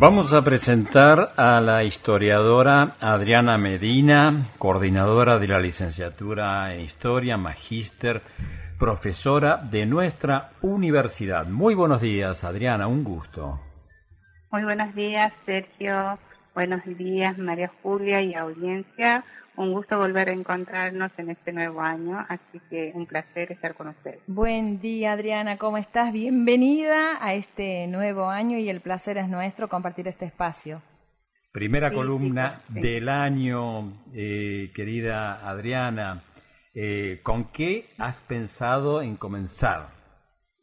Vamos a presentar a la historiadora Adriana Medina, coordinadora de la licenciatura en Historia, magíster, profesora de nuestra universidad. Muy buenos días, Adriana, un gusto. Muy buenos días, Sergio. Buenos días, María Julia y audiencia. Un gusto volver a encontrarnos en este nuevo año, así que un placer estar con ustedes. Buen día, Adriana, ¿cómo estás? Bienvenida a este nuevo año y el placer es nuestro compartir este espacio. Primera columna del año, eh, querida Adriana. Eh, ¿Con qué has pensado en comenzar?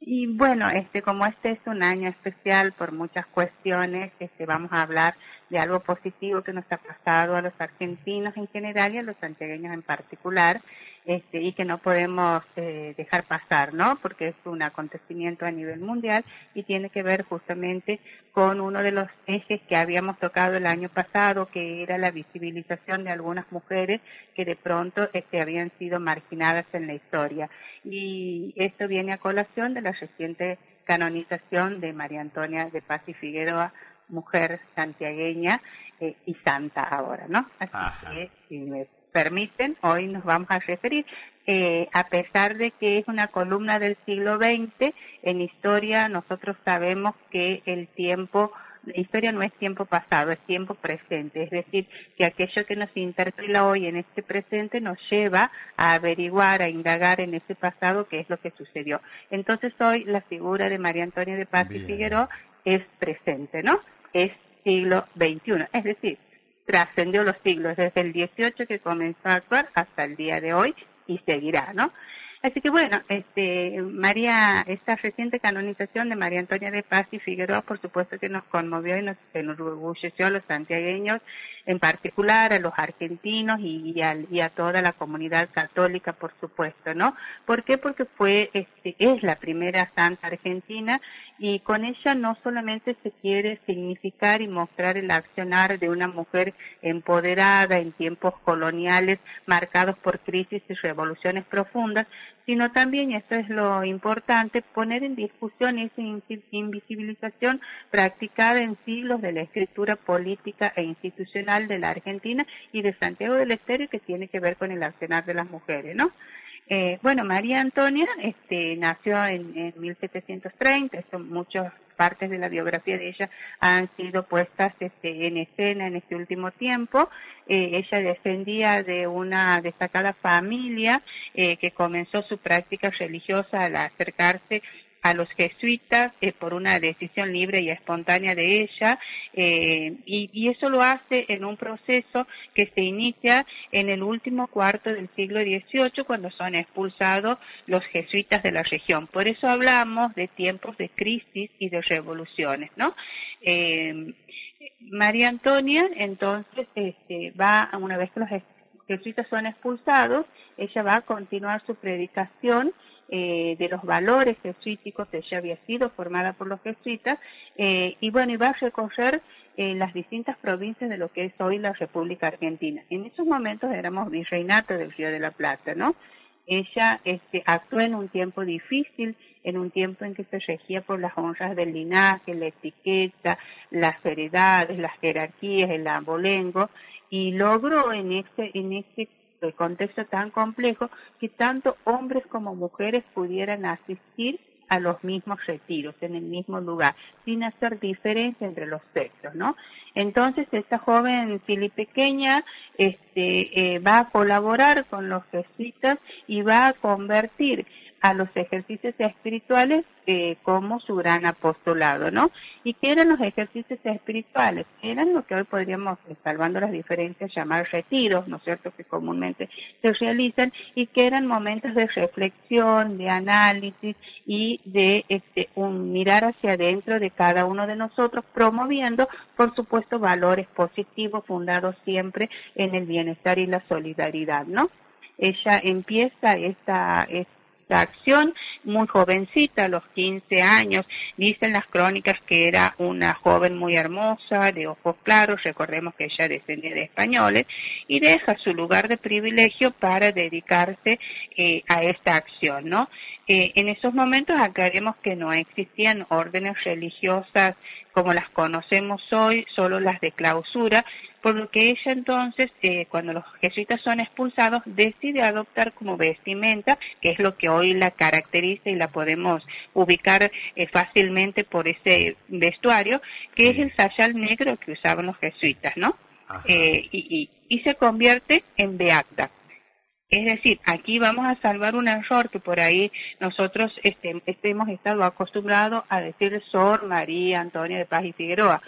Y bueno, este, como este es un año especial por muchas cuestiones, este, vamos a hablar de algo positivo que nos ha pasado a los argentinos en general y a los santiagueños en particular, este, y que no podemos eh, dejar pasar, ¿no? Porque es un acontecimiento a nivel mundial y tiene que ver justamente con uno de los ejes que habíamos tocado el año pasado, que era la visibilización de algunas mujeres que de pronto este, habían sido marginadas en la historia. Y esto viene a colación de la reciente canonización de María Antonia de Paz y Figueroa, mujer santiagueña eh, y santa ahora, ¿no? Así que, si me permiten, hoy nos vamos a referir, eh, a pesar de que es una columna del siglo XX, en historia nosotros sabemos que el tiempo la historia no es tiempo pasado, es tiempo presente. Es decir, que aquello que nos interpela hoy en este presente nos lleva a averiguar, a indagar en ese pasado qué es lo que sucedió. Entonces hoy la figura de María Antonia de Paz y Figueroa es presente, ¿no? Es siglo XXI. Es decir, trascendió los siglos desde el 18 que comenzó a actuar hasta el día de hoy y seguirá, ¿no? Así que bueno, este, María, esta reciente canonización de María Antonia de Paz y Figueroa, por supuesto que nos conmovió y nos enorgulleció a los santiagueños, en particular a los argentinos y, a, toda la comunidad católica, por supuesto, ¿no? ¿Por qué? Porque fue, este, es la primera santa argentina y con ella no solamente se quiere significar y mostrar el accionar de una mujer empoderada en tiempos coloniales marcados por crisis y revoluciones profundas, sino también, y esto es lo importante, poner en discusión esa invisibilización practicada en siglos de la escritura política e institucional de la Argentina y de Santiago del Estero que tiene que ver con el accionar de las mujeres, ¿no? Eh, bueno, María Antonia este, nació en, en 1730, esto muchas partes de la biografía de ella han sido puestas este, en escena en este último tiempo. Eh, ella descendía de una destacada familia eh, que comenzó su práctica religiosa al acercarse a los jesuitas eh, por una decisión libre y espontánea de ella eh, y, eso lo hace en un proceso que se inicia en el último cuarto del siglo XVIII cuando son expulsados los jesuitas de la región. Por eso hablamos de tiempos de crisis y de revoluciones, ¿no? Eh, María Antonia entonces este, va, una vez que los jesuitas son expulsados, ella va a continuar su predicación eh, de los valores jesuíticos, ella había sido formada por los jesuitas, eh, y bueno, iba a recorrer eh, las distintas provincias de lo que es hoy la República Argentina. En esos momentos éramos virreinato del Río de la Plata, ¿no? Ella este, actuó en un tiempo difícil, en un tiempo en que se regía por las honras del linaje, la etiqueta, las heredades, las jerarquías, el abolengo, y logró en ese, en el contexto tan complejo que tanto hombres como mujeres pudieran asistir a los mismos retiros en el mismo lugar, sin hacer diferencia entre los sexos, ¿no? Entonces esta joven filipequeña este, eh, va a colaborar con los jesuitas y va a convertir a los ejercicios espirituales eh, como su gran apostolado, ¿no? ¿Y qué eran los ejercicios espirituales? Eran lo que hoy podríamos, eh, salvando las diferencias, llamar retiros, ¿no es cierto?, que comúnmente se realizan y que eran momentos de reflexión, de análisis y de este, un mirar hacia adentro de cada uno de nosotros, promoviendo, por supuesto, valores positivos fundados siempre en el bienestar y la solidaridad, ¿no? Ella empieza esta, esta acción, muy jovencita, a los 15 años. Dicen las crónicas que era una joven muy hermosa, de ojos claros, recordemos que ella descendía de españoles, y deja su lugar de privilegio para dedicarse eh, a esta acción, ¿no? Eh, en esos momentos aclaremos que no existían órdenes religiosas como las conocemos hoy, solo las de clausura, por lo que ella entonces, eh, cuando los jesuitas son expulsados, decide adoptar como vestimenta, que es lo que hoy la caracteriza y la podemos ubicar eh, fácilmente por ese vestuario, que es el sayal negro que usaban los jesuitas, ¿no? Eh, y, y, se convierte en beata. Es decir, aquí vamos a salvar un error que por ahí nosotros este, este hemos estado acostumbrados a decir Sor María Antonia de Paz y Figueroa.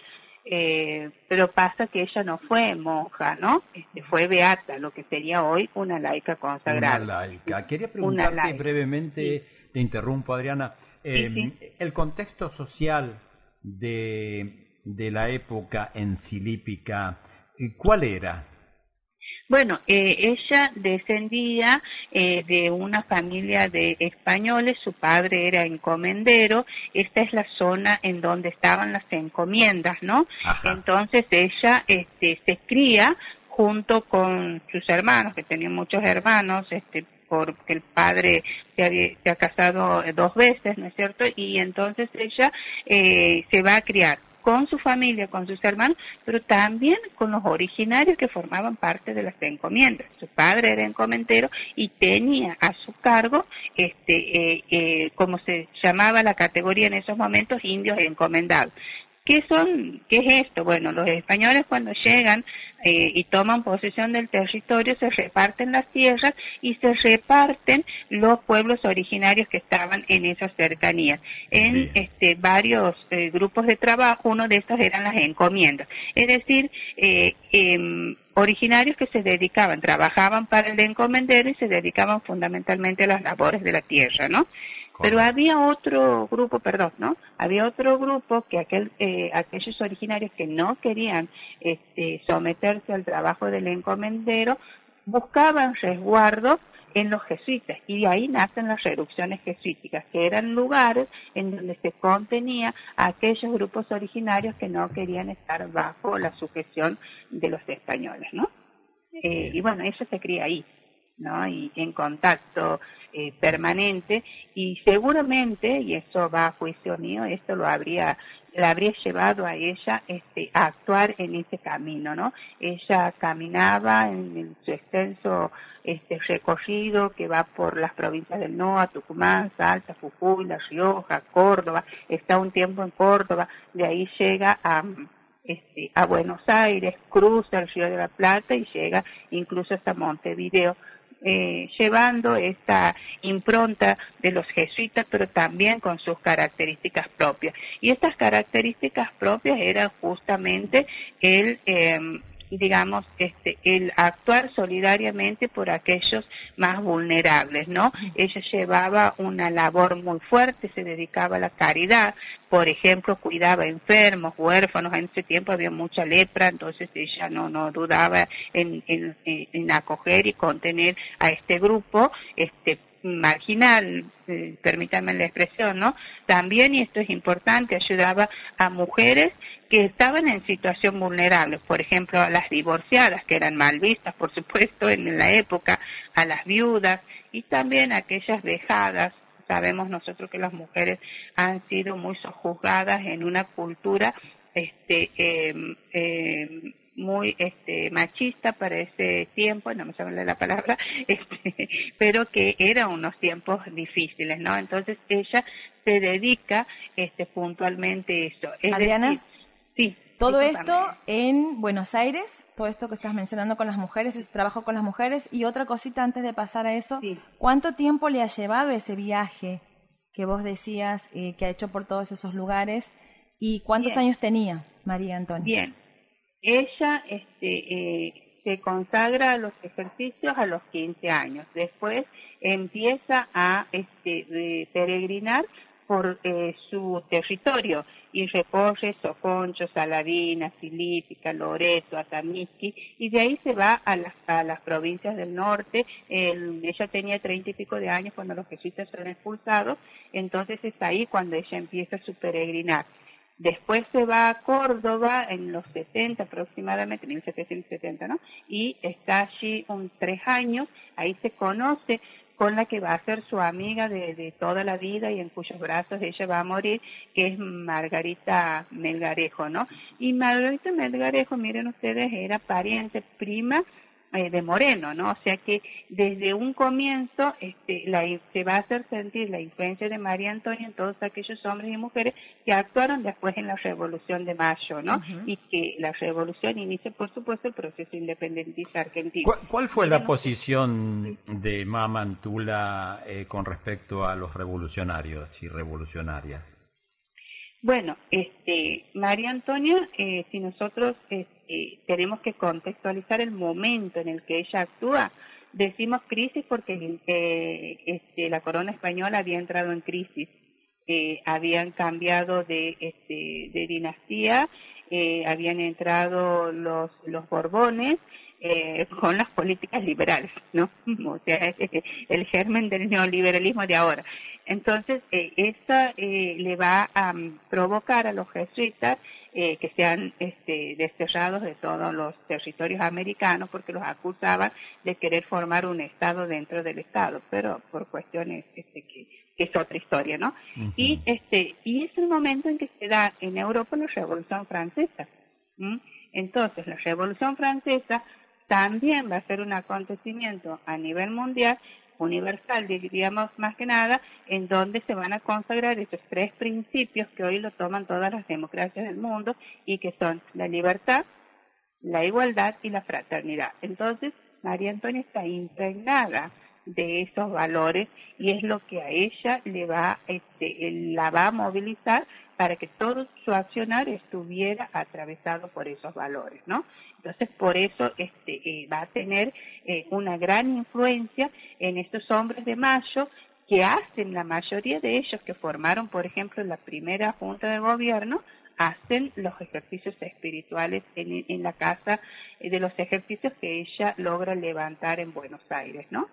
Eh, pero pasa que ella no fue monja, ¿no? Este, fue beata, lo que sería hoy una laica consagrada. Una laica. Quería preguntarte brevemente, te interrumpo Adriana, em, el contexto social de, de la época encilípica, ¿cuál era? Bueno, eh, ella descendía eh, de una familia de españoles, su padre era encomendero, esta es la zona en donde estaban las encomiendas, ¿no? Entonces ella este, se cría junto con sus hermanos, que tenían muchos hermanos, este, porque el padre se, había, se ha casado dos veces, ¿no es cierto? Y entonces ella eh, se va a criar con su familia, con sus hermanos, pero también con los originarios que formaban parte de las encomiendas. Su padre era encomendero y tenía a su cargo, este, eh, eh, como se llamaba la categoría en esos momentos, indios encomendados. ¿Qué son, qué es esto? Bueno, los españoles cuando llegan eh, y toman posesión del territorio se reparten las tierras y se reparten los pueblos originarios que estaban en esas cercanías en este varios eh, grupos de trabajo. Uno de estos eran las encomiendas, es decir, eh, em, originarios que se dedicaban, trabajaban para el encomendero y se dedicaban fundamentalmente a las labores de la tierra, ¿no? Pero había otro grupo, perdón, ¿no? Había otro grupo que aquel, eh, aquellos originarios que no querían este, someterse al trabajo del encomendero buscaban resguardo en los jesuitas y de ahí nacen las reducciones jesuíticas, que eran lugares en donde se contenía a aquellos grupos originarios que no querían estar bajo la sujeción de los españoles, ¿no? Eh, y bueno, eso se cría ahí. ¿No? y en contacto eh, permanente y seguramente, y eso va a juicio mío, esto lo habría la habría llevado a ella este, a actuar en ese camino, ¿no? Ella caminaba en, su extenso este, recorrido que va por las provincias del NOA, Tucumán, Salta, Jujuy, La Rioja, Córdoba, está un tiempo en Córdoba, de ahí llega a, este, a Buenos Aires, cruza el Río de la Plata y llega incluso hasta Montevideo eh, llevando esta impronta de los jesuitas, pero también con sus características propias. Y estas características propias eran justamente el em, digamos, este, el actuar solidariamente por aquellos más vulnerables, ¿no? Ella llevaba una labor muy fuerte, se dedicaba a la caridad, por ejemplo, cuidaba enfermos, huérfanos, en ese tiempo había mucha lepra, entonces ella no, no dudaba en, en, en acoger y contener a este grupo, este, marginal, eh, permítanme la expresión, ¿no? También, y esto es importante, ayudaba a mujeres que estaban en situación vulnerable, por ejemplo, a las divorciadas, que eran mal vistas, por supuesto, en la época, a las viudas y también a aquellas vejadas. Sabemos nosotros que las mujeres han sido muy sojuzgadas en una cultura este, em, em, muy este, machista para ese tiempo, no me sale la palabra, este, pero que eran unos tiempos difíciles, ¿no? Entonces ella se dedica este, puntualmente a eso. Adriana, sí. Todo esto en Buenos Aires, todo esto que estás mencionando con las mujeres, ese trabajo con las mujeres. Y otra cosita antes de pasar a eso, ¿cuánto tiempo le ha llevado ese viaje que vos decías eh, que ha hecho por todos esos lugares? ¿Y cuántos años tenía María Antonia? Bien, ella este, eh, se consagra a los ejercicios a los 15 años. Después empieza a este, peregrinar por eh, su territorio y recorre Soconcho, Saladina, Filípica, Loreto, Atamisqui y de ahí se va a las, a las provincias del norte. ella tenía treinta y pico de años cuando los jesuitas fueron expulsados, entonces es ahí cuando ella empieza su peregrinar. Después se va a Córdoba en los 60 aproximadamente, 1770, ¿no? Y está allí un tres años, ahí se conoce con la que va a ser su amiga de, de, toda la vida y en cuyos brazos ella va a morir, que es Margarita Melgarejo, ¿no? Y Margarita Melgarejo, miren ustedes, era pariente prima eh, de Moreno, ¿no? O sea que desde un comienzo este, la, se va a hacer sentir la influencia de María Antonia en todos aquellos hombres y mujeres que actuaron después en la Revolución de Mayo, ¿no? Y que la revolución inicia, por supuesto, el proceso independentista argentino. ¿Cuál, fue la posición de Mamantula eh, con respecto a los revolucionarios y revolucionarias? Bueno, este, María Antonia, eh, si nosotros este, tenemos que contextualizar el momento en el que ella actúa, decimos crisis porque eh, este, la corona española había entrado en crisis, eh, habían cambiado de, este, de dinastía, eh, habían entrado los, los Borbones, con las políticas liberales, ¿no? O sea, el germen del neoliberalismo de ahora. Entonces, eh, esta eh, le va a um, provocar a los jesuitas eh, que sean este, desterrados de todos los territorios americanos porque los acusaban de querer formar un Estado dentro del Estado, pero por cuestiones este, que, que es otra historia, ¿no? Y este y es el momento en que se da en Europa la Revolución Francesa. Entonces, la Revolución Francesa también va a ser un acontecimiento a nivel mundial, universal, diríamos más que nada, en donde se van a consagrar esos tres principios que hoy lo toman todas las democracias del mundo y que son la libertad, la igualdad y la fraternidad. Entonces, María Antonia está impregnada de esos valores y es lo que a ella le va, este, la va a movilizar para que todo su accionar estuviera atravesado por esos valores, ¿no? Entonces, por eso este, eh, va a tener eh, una gran influencia en estos hombres de mayo que hacen, la mayoría de ellos que formaron, por ejemplo, la primera junta de gobierno, hacen los ejercicios espirituales en, la casa eh, de los ejercicios que ella logra levantar en Buenos Aires, ¿no?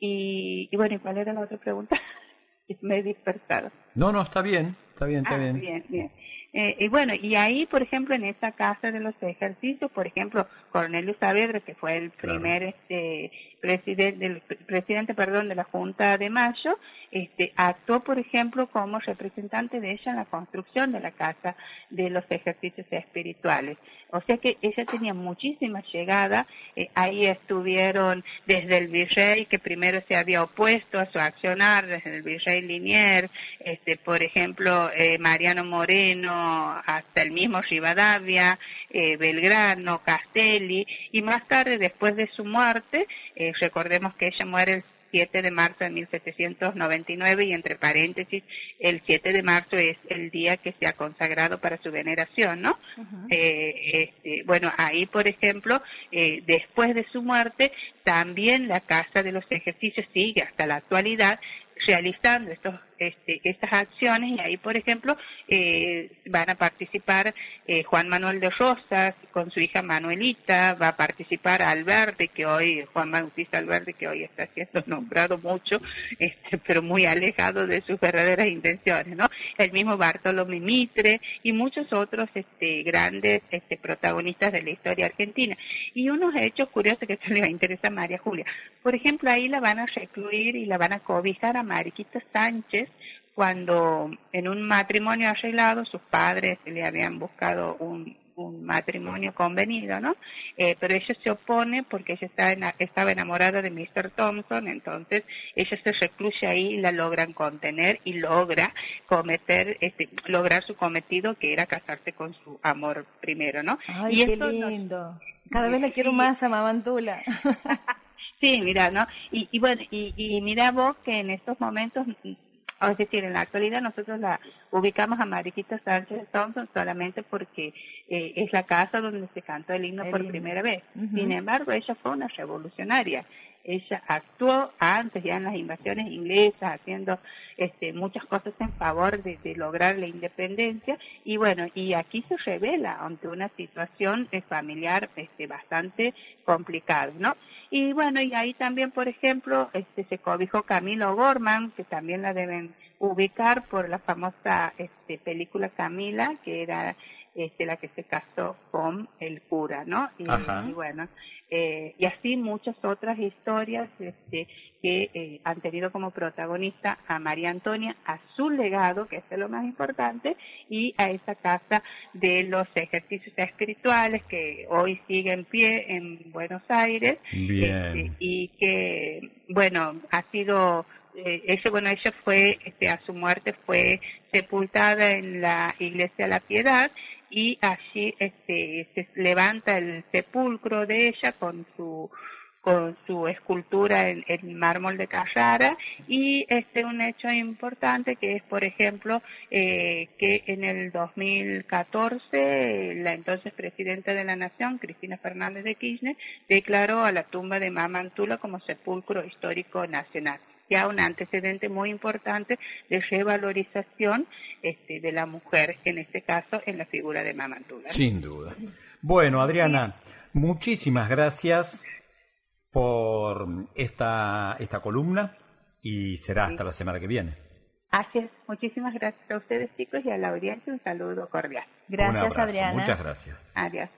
Y, y bueno, ¿y cuál era la otra pregunta? Me he dispersado. No, no, está bien. Está bien, está ah, bien. bien, bien. Eh, y bueno, y ahí, por ejemplo, en esa casa de los ejercicios, por ejemplo, Cornelio Saavedra, que fue el primer este, presidente, el presidente, perdón, de la Junta de Mayo, este, actuó, por ejemplo, como representante de ella en la construcción de la casa de los ejercicios espirituales. O sea que ella tenía muchísima llegada. Eh, ahí estuvieron desde el virrey, que primero se había opuesto a su accionar, desde el virrey Linier, este, por ejemplo, eh, Mariano Moreno, hasta el mismo Rivadavia, eh, Belgrano, Castelli, y más tarde, después de su muerte, eh, recordemos que ella muere el 7 de marzo de 1799 y entre paréntesis el 7 de marzo es el día que se ha consagrado para su veneración, ¿no? eh, este, bueno, ahí por ejemplo, eh, después de su muerte, también la Casa de los Ejercicios sigue hasta la actualidad realizando estos este, estas acciones y ahí, por ejemplo, eh, van a participar eh, Juan Manuel de Rosas con su hija Manuelita, va a participar Alberte, que hoy, Juan Bautista Alberte, que hoy está siendo nombrado mucho, este, pero muy alejado de sus verdaderas intenciones, ¿no? El mismo Bartolomé Mitre y muchos otros este, grandes este, protagonistas de la historia argentina. Y unos hechos curiosos que se le va a interesar a María Julia. Por ejemplo, ahí la van a recluir y la van a cobijar a Mariquita Sánchez, cuando en un matrimonio arreglado sus padres le habían buscado un, matrimonio convenido, ¿no? Eh, pero ella se opone porque ella estaba, estaba enamorada de Mr. Thompson, entonces ella se recluye ahí y la logran contener y logra cometer, este, lograr su cometido que era casarse con su amor primero, ¿no? Ay, qué lindo. Cada vez la quiero más a Mamantula. sí, mira, ¿no? Y, y bueno, y, y mira vos que en estos momentos es decir, en la actualidad nosotros la ubicamos a Mariquita Sánchez Thompson solamente porque eh, es la casa donde se cantó el himno por primera vez. Sin embargo, ella fue una revolucionaria. Ella actuó antes ya en las invasiones inglesas, haciendo este, muchas cosas en favor de, lograr la independencia. Y bueno, y aquí se revela ante una situación eh, familiar este, bastante complicada, ¿no? Y bueno, y ahí también, por ejemplo, este, se cobijó Camilo Gorman, que también la deben ubicar por la famosa este, película Camila, que era este, la que se casó con el cura, ¿no? Y, bueno, eh, y así muchas otras historias este, que eh, han tenido como protagonista a María Antonia, a su legado, que es lo más importante, y a esa casa de los ejercicios espirituales que hoy sigue en pie en Buenos Aires, este, y que, bueno, ha sido eh, ese, bueno, ella fue, este, a su muerte fue sepultada en la iglesia de la Piedad y allí este, se levanta el sepulcro de ella con su con su escultura en, en, mármol de Carrara y este un hecho importante que es por ejemplo eh, que en el 2014 la entonces presidenta de la nación Cristina Fernández de Kirchner declaró a la tumba de Mamantula como sepulcro histórico nacional ya un antecedente muy importante de revalorización este, de la mujer, en este caso en la figura de Mamantula. Sin duda. Bueno, Adriana, muchísimas gracias por esta, esta columna y será hasta la semana que viene. Así es. Muchísimas gracias a ustedes chicos y a la audiencia un saludo cordial. Gracias Adriana. Muchas gracias. Adiós.